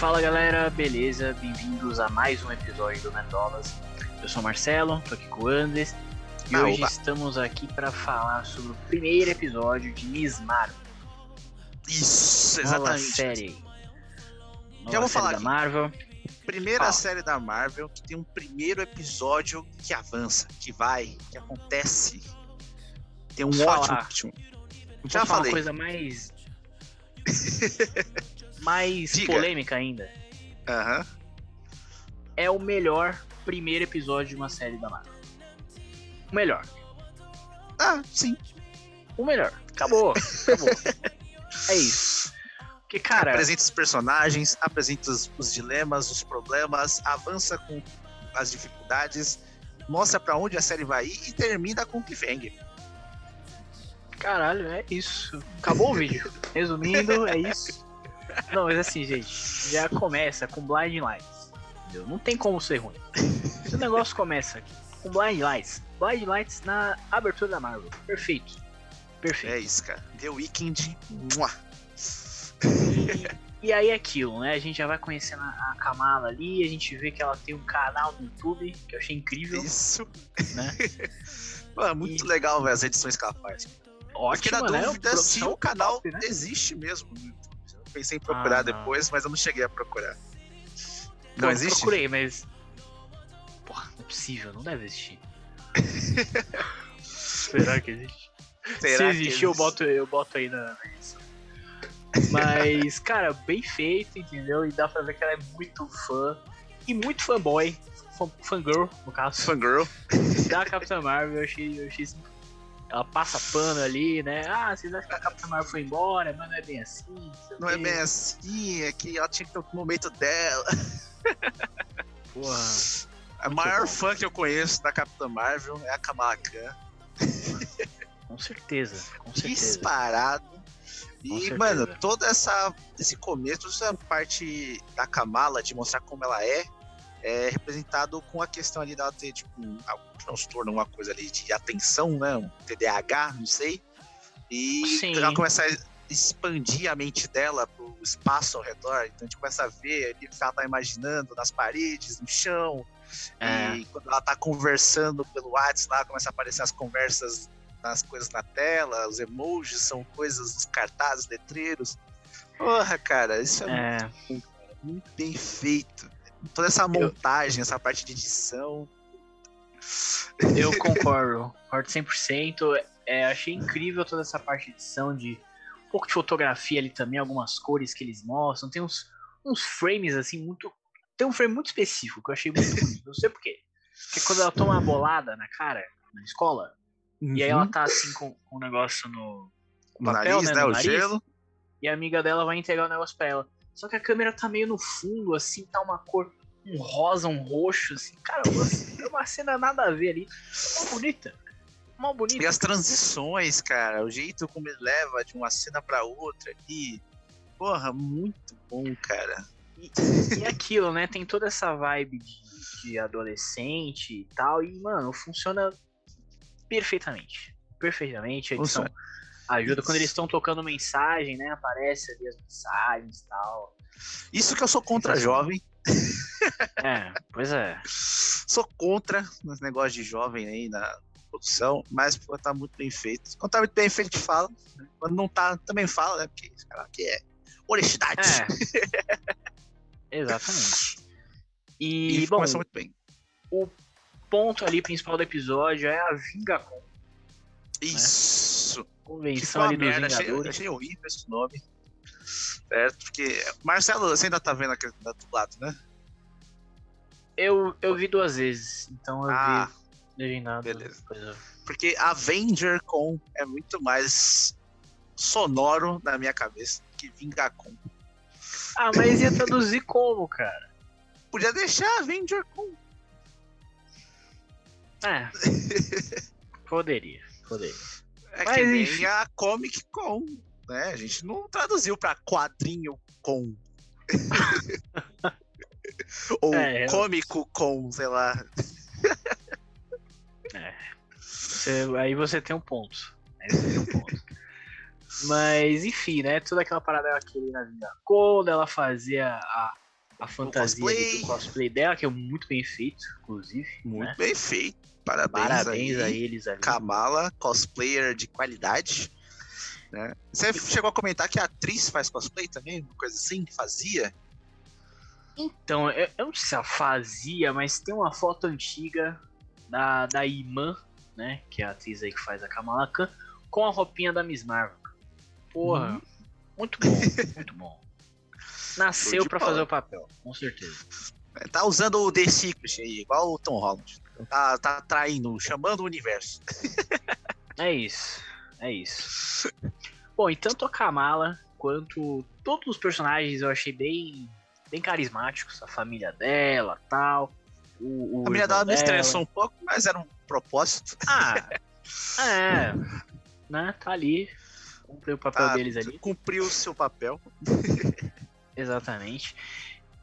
Fala galera, beleza? Bem-vindos a mais um episódio do Mendolas. Eu sou o Marcelo, tô aqui com o Andes e Ah, hoje opa. estamos aqui para falar sobre o primeiro episódio de Miss Marvel. Isso, Nova exatamente. série. Nova Já vou série falar da aqui. Marvel. Primeira Fala. série da Marvel que tem um primeiro episódio que avança, que vai, que acontece. Tem um ótimo falar? Vou Já falar falei. uma coisa mais mais Diga. polêmica ainda. Aham. É o melhor primeiro episódio de uma série da Marvel. O melhor. Ah, sim. O melhor. Acabou. Acabou. é isso. Porque, cara, Apresenta os personagens, apresenta os, os dilemas, os problemas, avança com as dificuldades, mostra pra onde a série vai ir e termina com o cliffhanger. Caralho, é isso. Acabou o vídeo. Resumindo, é isso. Não, mas assim, gente, já começa com Blind Lights. Entendeu? Não tem como ser ruim. Se o negócio começa aqui com Blind Lights, Blind Lights na abertura da Marvel. Perfeito. Perfeito. É isso, cara. The Weeknd. mua. E aí é aquilo, né? A gente já vai conhecendo a a Kamala ali, a gente vê que ela tem um canal no YouTube, que eu achei incrível, Isso. né? É muito E- legal ver as edições que ela faz. Ótimo, na né? dúvida se o canal top, né? existe mesmo no YouTube. Eu pensei em procurar Ah, depois, mas eu não cheguei a procurar. Pô, Não eu existe? Procurei, mas. Porra, não é possível, não deve existir. Será que existe? Será Se que existir, eu existe? boto, eu boto aí na. Mas, cara, bem feito, entendeu? E dá pra ver que ela é muito fã. E muito fanboy. Fangirl, no caso. Fangirl. Da Capitã Marvel, eu achei, eu achei isso- Ela passa pano ali, né? Ah, vocês acham que a Capitã Marvel foi embora, mas não é bem assim. Não é bem assim, é que ela tinha que ter o momento dela. Porra. A maior bom. fã que eu conheço da Capitã Marvel é a Kamala Khan. Com certeza, com certeza. Disparado. E, mano, toda essa esse começo, toda essa parte da Kamala de mostrar como ela é, é representado com a questão ali dela ter, tipo, um, algum transtorno, uma coisa ali de atenção, né? Um TDAH, não sei. E Sim. ela começa a expandir a mente dela pro espaço ao redor. Então a gente começa a ver ali o que ela tá imaginando nas paredes, no chão. É. E quando ela tá conversando pelo WhatsApp lá, começa a aparecer as conversas nas coisas na tela, os emojis são coisas, os cartazes, letreiros. Porra, cara, isso é, É, muito bem feito. Toda essa montagem, essa parte de edição. eu concordo, concordo 100%. É, achei incrível toda essa parte de edição, de um pouco de fotografia ali também, algumas cores que eles mostram. Tem uns, uns frames assim, muito. Tem um frame muito específico que eu achei muito bonito, não sei porquê. Que é quando ela toma uma bolada na cara, na escola, e aí ela tá assim com, com um negócio no. no papel, nariz, né, né? no O nariz. gelo. E a amiga dela vai entregar o negócio pra ela. Só que a câmera tá meio no fundo, assim, tá uma cor, um rosa, um roxo, assim. Cara, uma, uma cena nada a ver ali. Mó bonita. Mó bonita. E as transições, cara, o jeito como ele leva de uma cena pra outra ali. Porra, muito bom, cara. E, e aquilo, né? Tem toda essa vibe de, de adolescente e tal. E, mano, funciona perfeitamente. Perfeitamente. A edição. Ajuda. Quando eles estão tocando mensagem, né? Aparece ali as mensagens e tal. Isso que eu sou contra Sensacional. jovem. É, pois é. Sou contra os negócios de jovem aí na produção, mas pô, tá muito bem feito. Quando tá muito bem feito, fala. né? Quando não tá, também fala, né? Porque esse cara aqui é honestidade. É. Exatamente. E, E, bom, começou muito bem. o ponto ali principal do episódio é a Vingacon. Isso. Que foi Convenção ali dos merda. Achei, Vingadores. achei horrível esse nome. Certo? Porque. Marcelo, você ainda tá vendo aqui do lado, né? Eu, eu vi duas vezes, então eu Ah, vi legendado. beleza. coisa. Porque Avenger Con é muito mais sonoro na minha cabeça que Vingacon. Ah, mas ia traduzir como, cara? Podia deixar Avenger Con. É. poderia, poderia. É Mas que nem enfim. a Comic Con, né? A gente não traduziu pra quadrinho com. Ou É, cômico com, sei lá. Você- aí você tem um ponto. Aí você tem um ponto. Mas, enfim, né? Toda aquela parada aquele na vida. Quando ela fazia a, a fantasia cosplay. do cosplay dela, que é muito bem feito, inclusive. Muito né? bem feito. Parabéns, Parabéns aí. a eles ali. Kamala, cosplayer de qualidade. Né? Você chegou a comentar que a atriz faz cosplay também? Uma coisa assim? Fazia? Então, eu, eu não sei se ela fazia, mas tem uma foto antiga da, da Iman, né? Que é a atriz aí que faz a Kamala Khan, com a roupinha da Miss Marvel. Porra, Uhum. muito bom, muito bom. Nasceu bola. fazer o papel, com certeza. Tá usando o The Secret aí, igual o Tom Holland. Tá, tá traindo, chamando o universo. É isso, é isso. Bom, e tanto a Kamala quanto todos os personagens eu achei bem, bem carismáticos. A família dela, tal. O, o A família dela me estressou um pouco, mas era um propósito. Ah, é, né? Tá ali, cumpriu o papel Tá, deles ali, Cumpriu o seu papel. exatamente.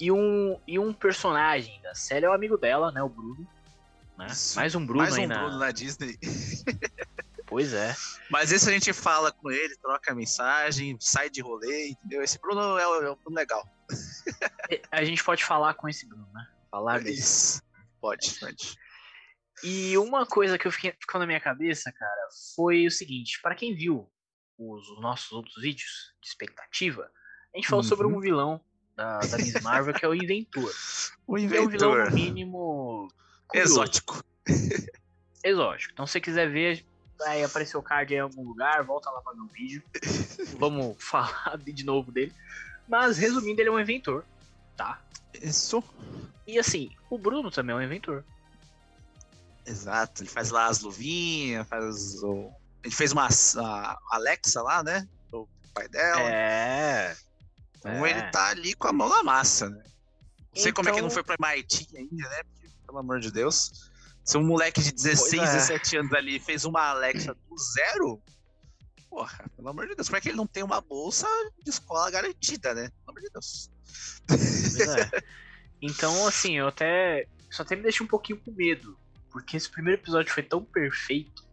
E um, e um personagem da série é o amigo dela, né? O Bruno. Né? Mais um Bruno Mais um na... Bruno na Disney. Pois é. Mas esse a gente fala com ele, troca mensagem, sai de rolê, entendeu? Esse Bruno é o, é o Bruno legal. A gente pode falar com esse Bruno, né? Falar dele. Isso. Pode, pode. E uma coisa que eu fiquei, ficou na minha cabeça, cara, foi o seguinte: para quem viu os, os nossos outros vídeos de expectativa, a gente falou Uhum. sobre um vilão da, da Miss Marvel que é o Inventor. O Que é um vilão, inventor no mínimo. Curioso, exótico. Exótico. Então, se você quiser ver, vai aparecer o card em algum lugar, volta lá para ver o vídeo. Vamos falar de novo dele. Mas, resumindo, ele é um inventor, tá? Isso. E assim, o Bruno também é um inventor. Exato. Ele faz lá as luvinhas, faz o. Ele fez uma a Alexa lá, né? O pai dela. É. Então é. ele tá ali com a mão na massa, né? Não sei como é que Então- não foi pra MIT ainda, né? Porque, pelo amor de Deus. Se um moleque de 16, Pois é. 17 anos ali fez uma Alexa do zero, porra, pelo amor de Deus, como é que ele não tem uma bolsa de escola garantida, né? Pelo amor de Deus. É. Então, assim, eu até. Isso até me deixa um pouquinho com medo. Porque esse primeiro episódio foi tão perfeito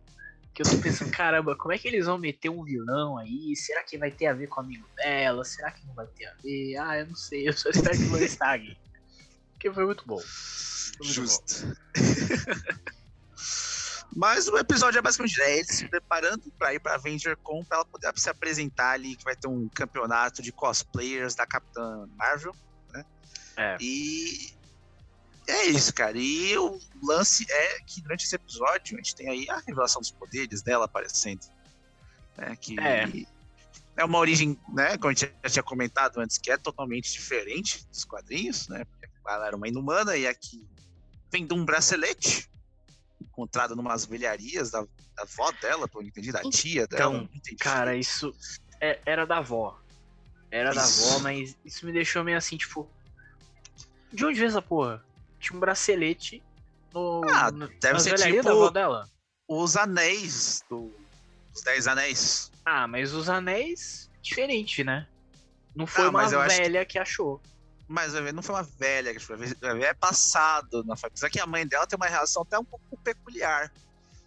que eu tô pensando, caramba, como é que eles vão meter um vilão aí? Será que vai ter a ver com o amigo dela? Será que não vai ter a ver? Ah, eu não sei, eu só espero que não estrague. Porque foi muito bom. Foi muito bom. Justo. Mas o episódio é basicamente é eles se preparando pra ir pra Avenger Con pra ela poder se apresentar ali, que vai ter um campeonato de cosplayers da Capitã Marvel. É. E é isso, cara. E o lance é que durante esse episódio a gente tem aí a revelação dos poderes dela aparecendo. Né, que É. é uma origem, né, como a gente já tinha comentado antes, que é totalmente diferente dos quadrinhos, né? Ela era uma inumana e aqui vem de um bracelete encontrado numas velharias da, da avó dela, pelo entendi, da tia dela. Então, Cara, isso é- era da avó. Era da Isso. avó, mas isso me deixou meio assim, tipo. De onde veio essa porra? Tinha um bracelete no. Ah, no deve ser tipo- da avó dela. os anéis do, dos Dez Anéis. Ah, mas os anéis, diferente, né? Não foi Ah, uma acho que- velha que... achou. Mas não foi uma velha que foi, é passado na família. Apesar que a mãe dela tem uma relação até um pouco peculiar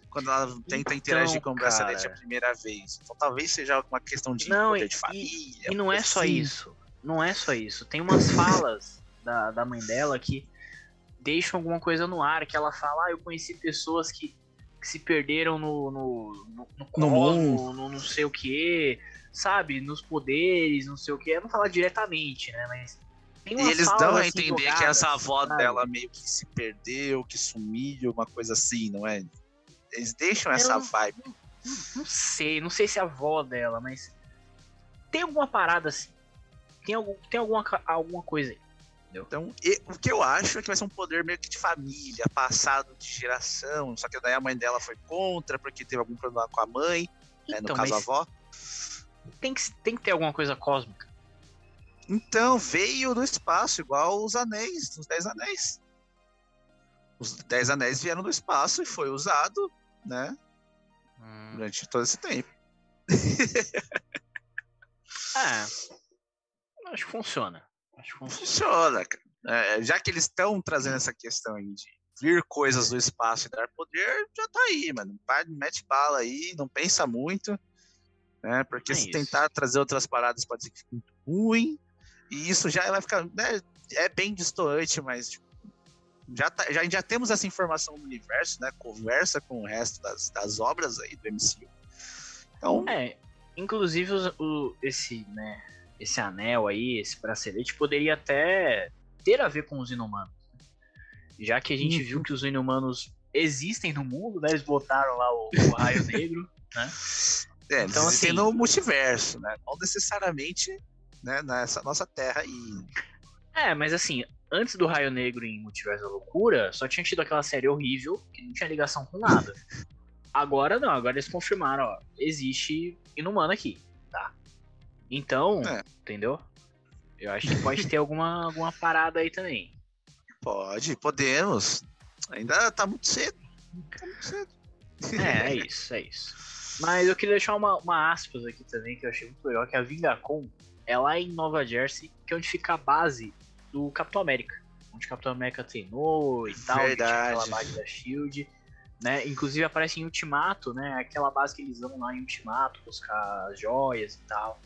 quando ela tenta Então, interagir com o bracelete cara. a primeira vez. Então talvez seja uma questão de Não, e- de família. E não é só assim. isso. Não é só isso. Tem umas falas da, da mãe dela que deixam alguma coisa no ar, que ela fala, ah, eu conheci pessoas que, que se perderam no, no, no, no cosmo, no não sei o que, sabe? Nos poderes, não sei o que. Eu não falar diretamente, né? Mas E eles dão a assim, entender que jogadas, essa avó sabe? dela meio que se perdeu, que sumiu, uma coisa assim, não é? Eles deixam essa Eu- vibe. Não sei, não sei se é a avó dela, mas tem alguma parada assim. Tem, algum, tem alguma, alguma coisa aí. Então, e- o que eu acho é que vai ser um poder meio que de família, passado de geração. Só que daí a mãe dela foi contra, porque teve algum problema com a mãe, né, no Então, caso a avó. tem que, tem que ter alguma coisa cósmica. Então, veio do espaço, igual os anéis, os Dez Anéis. Os Dez Anéis vieram do espaço e foi usado, né, durante todo esse tempo. É. Acho que funciona. Acho que funciona. Funciona, cara. É, já que eles estão trazendo essa questão aí de vir coisas do espaço e dar poder, já tá aí, mano. Mete bala aí, não pensa muito, né? Porque É se isso. tentar trazer outras paradas pode ser que fique muito ruim. E isso já vai ficar, né? é bem distoante, mas tipo, já, tá, já, já temos essa informação do universo, né? Conversa com o resto das, das obras aí do MCU. Então... É, inclusive o, esse, né, esse anel aí, esse bracelete, poderia até ter a ver com os inumanos. Já que a gente uhum. viu que os inumanos existem no mundo, né? Eles botaram lá o, o raio negro, né? É, então, assim, no multiverso, né? Não necessariamente né, nessa nossa terra aí. É, mas assim, antes do Raio Negro em Multiverso da Loucura, só tinha tido aquela série horrível que não tinha ligação com nada. agora não, agora eles confirmaram, ó, existe inumano aqui, tá? Então, é. entendeu? Eu acho que pode ter alguma, alguma parada aí também. Pode, podemos. Ainda tá muito cedo. Tá muito cedo. É, é isso, é isso. Mas eu queria deixar uma, uma aspas aqui também, que eu achei muito legal, que é a Vingacom é lá em Nova Jersey, que é onde fica a base do Capitão América. Onde o Capitão América treinou e tal, Verdade. aquela base da SHIELD. Né? Inclusive aparece em Ultimato, né? Aquela base que eles vão lá em Ultimato, buscar joias e tal.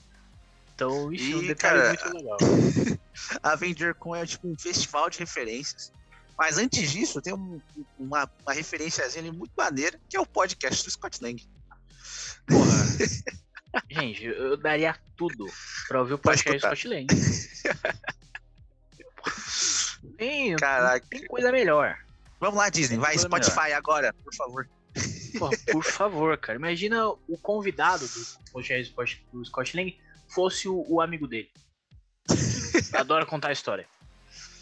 Então, isso é um detalhe cara, muito legal. Avenger Con é tipo um festival de referências. Mas antes disso, tem um, uma, uma referenciazinha muito maneira, que é o podcast do Scott Lang. Porra. Gente, eu daria tudo pra ouvir o podcast do Scott Lang. tem, Caraca. tem coisa melhor. Vamos lá, Disney. Vai, Spotify melhor. agora, por favor. Pô, por favor, cara. Imagina o convidado do podcast do Scott Lang fosse o, o amigo dele. Adora contar a história.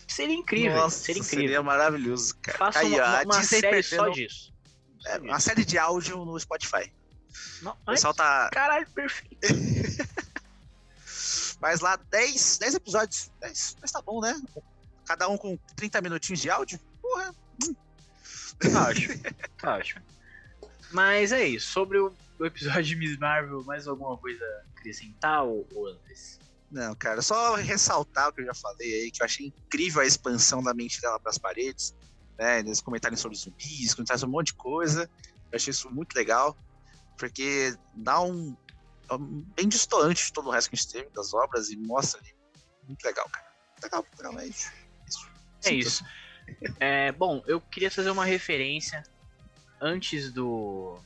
Seria incrível. Nossa, seria incrível. Seria maravilhoso, cara. Faça Aí, uma, uma série perdendo... só disso. É, uma série de áudio no Spotify. Não, o pessoal tá. Caralho, perfeito. mas lá 10, 10 episódios. 10, mas tá bom, né? Cada um com 30 minutinhos de áudio. Porra. Hum. Tá ótimo. tá ótimo. Mas é isso. Sobre o, o, episódio de Miss Marvel, mais alguma coisa acrescentar ou, ou antes? Não, cara, só ressaltar o que eu já falei aí, que eu achei incrível a expansão da mente dela para as paredes, né? Eles comentarem sobre zumbis, comentarem sobre um monte de coisa. Eu achei isso muito legal, porque dá um. É bem distoante de todo o resto que a gente teve das obras e mostra ali. Muito legal, cara. Legal, legal, é isso. isso. É isso. É, bom, eu queria fazer uma referência antes do.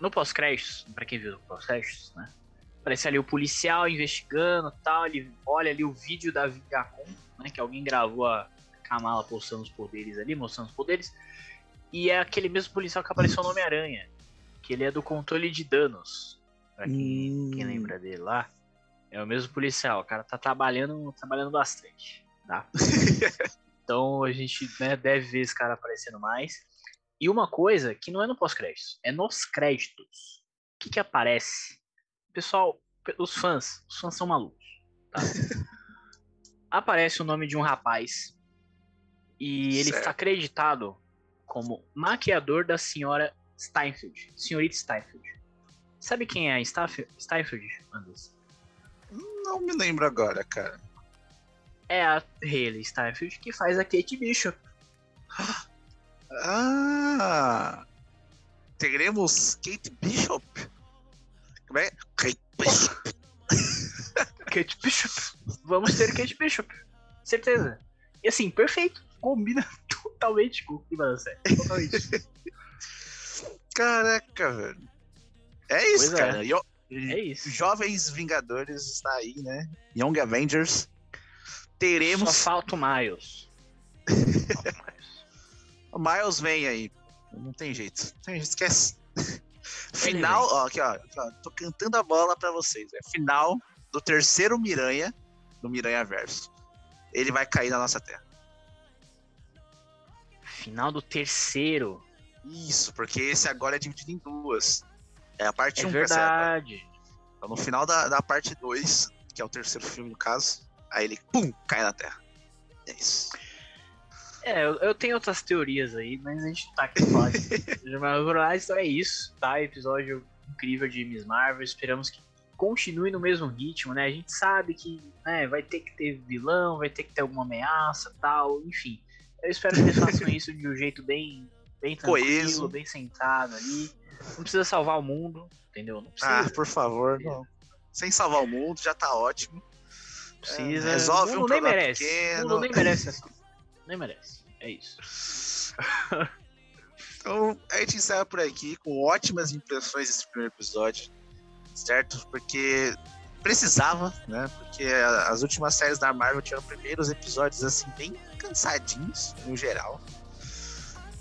No pós-créditos, para quem viu o pós-créditos, né? Aparece ali o policial investigando tal. Ele olha ali o vídeo da Vingacon, né? Que alguém gravou a Kamala postando os poderes ali, mostrando os poderes. E é aquele mesmo policial que apareceu no Homem-Aranha. Que ele é do controle de danos. Pra quem, hum. quem lembra dele lá. É o mesmo policial. O cara tá trabalhando, trabalhando bastante. Tá? então a gente né, deve ver esse cara aparecendo mais. E uma coisa que não é no pós-créditos, é nos créditos. O que, que aparece? Pessoal, os fãs, os fãs são malucos. Tá? aparece o nome de um rapaz e ele certo. está acreditado como maquiador da senhora Steinfeld, senhorita Steinfeld. Sabe quem é a Steinfeld, Anderson? Não me lembro agora, cara. É a Hayley Steinfeld que faz a Kate Bishop. Ah! Teremos Kate Bishop? Como é? Kate Bishop. Kate Bishop. Vamos ter Kate Bishop. Certeza. E assim, perfeito. Combina totalmente com o da série. Totalmente. Caraca, velho. É isso, pois é. cara. É. Eu, é isso. Jovens Vingadores está aí, né? Young Avengers. Teremos. Só falta o Miles. O Miles vem aí. Não tem jeito. Não tem jeito. Esquece. Final, ó, aqui, ó, aqui, ó, Tô cantando a bola pra vocês. É final do terceiro Miranha, do Miranha Verso. Ele vai cair na nossa terra. Final do terceiro. Isso, porque esse agora é dividido em duas. É a parte 1 é um verdade. Então, no final da, da parte 2, que é o terceiro filme no caso, aí ele, pum, cai na Terra. É isso. É, eu, eu, tenho outras teorias aí, mas a gente tá aqui falando. mas então é isso, tá? Episódio incrível de Miss Marvel. Esperamos que continue no mesmo ritmo, né? A gente sabe que né, vai ter que ter vilão, vai ter que ter alguma ameaça tal, enfim. Eu espero que eles façam isso de um jeito bem, bem tranquilo, Coeso. bem sentado ali. Não precisa salvar o mundo, entendeu? Não precisa. Ah, por favor, não. Sem salvar o mundo, já tá ótimo. precisa. É, resolve o um nem merece. pequeno. O mundo nem merece essa. Nem merece. É isso. Então, a gente encerra por aqui com ótimas impressões desse primeiro episódio, certo? Porque precisava, né? Porque as últimas séries da Marvel tiveram primeiros episódios, assim, bem cansadinhos, no geral.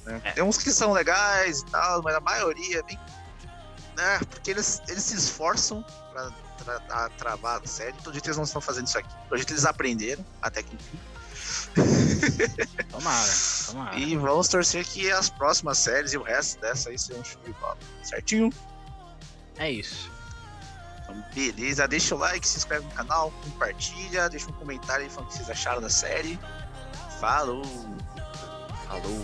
Né? É. Tem uns que são legais e tal, mas a maioria é bem. Né? Porque eles, eles se esforçam pra, tra- a travar a série. Todo jeito eles não estão fazendo isso aqui. Todo jeito eles aprenderam, até que enfim. Tomara, tomara. E vamos torcer que as próximas séries e o resto dessa aí sejam show de bola. Certinho? É isso. Então, beleza. Deixa o like, se inscreve no canal, compartilha, deixa um comentário aí falando o que vocês acharam da série. Falou! Falou!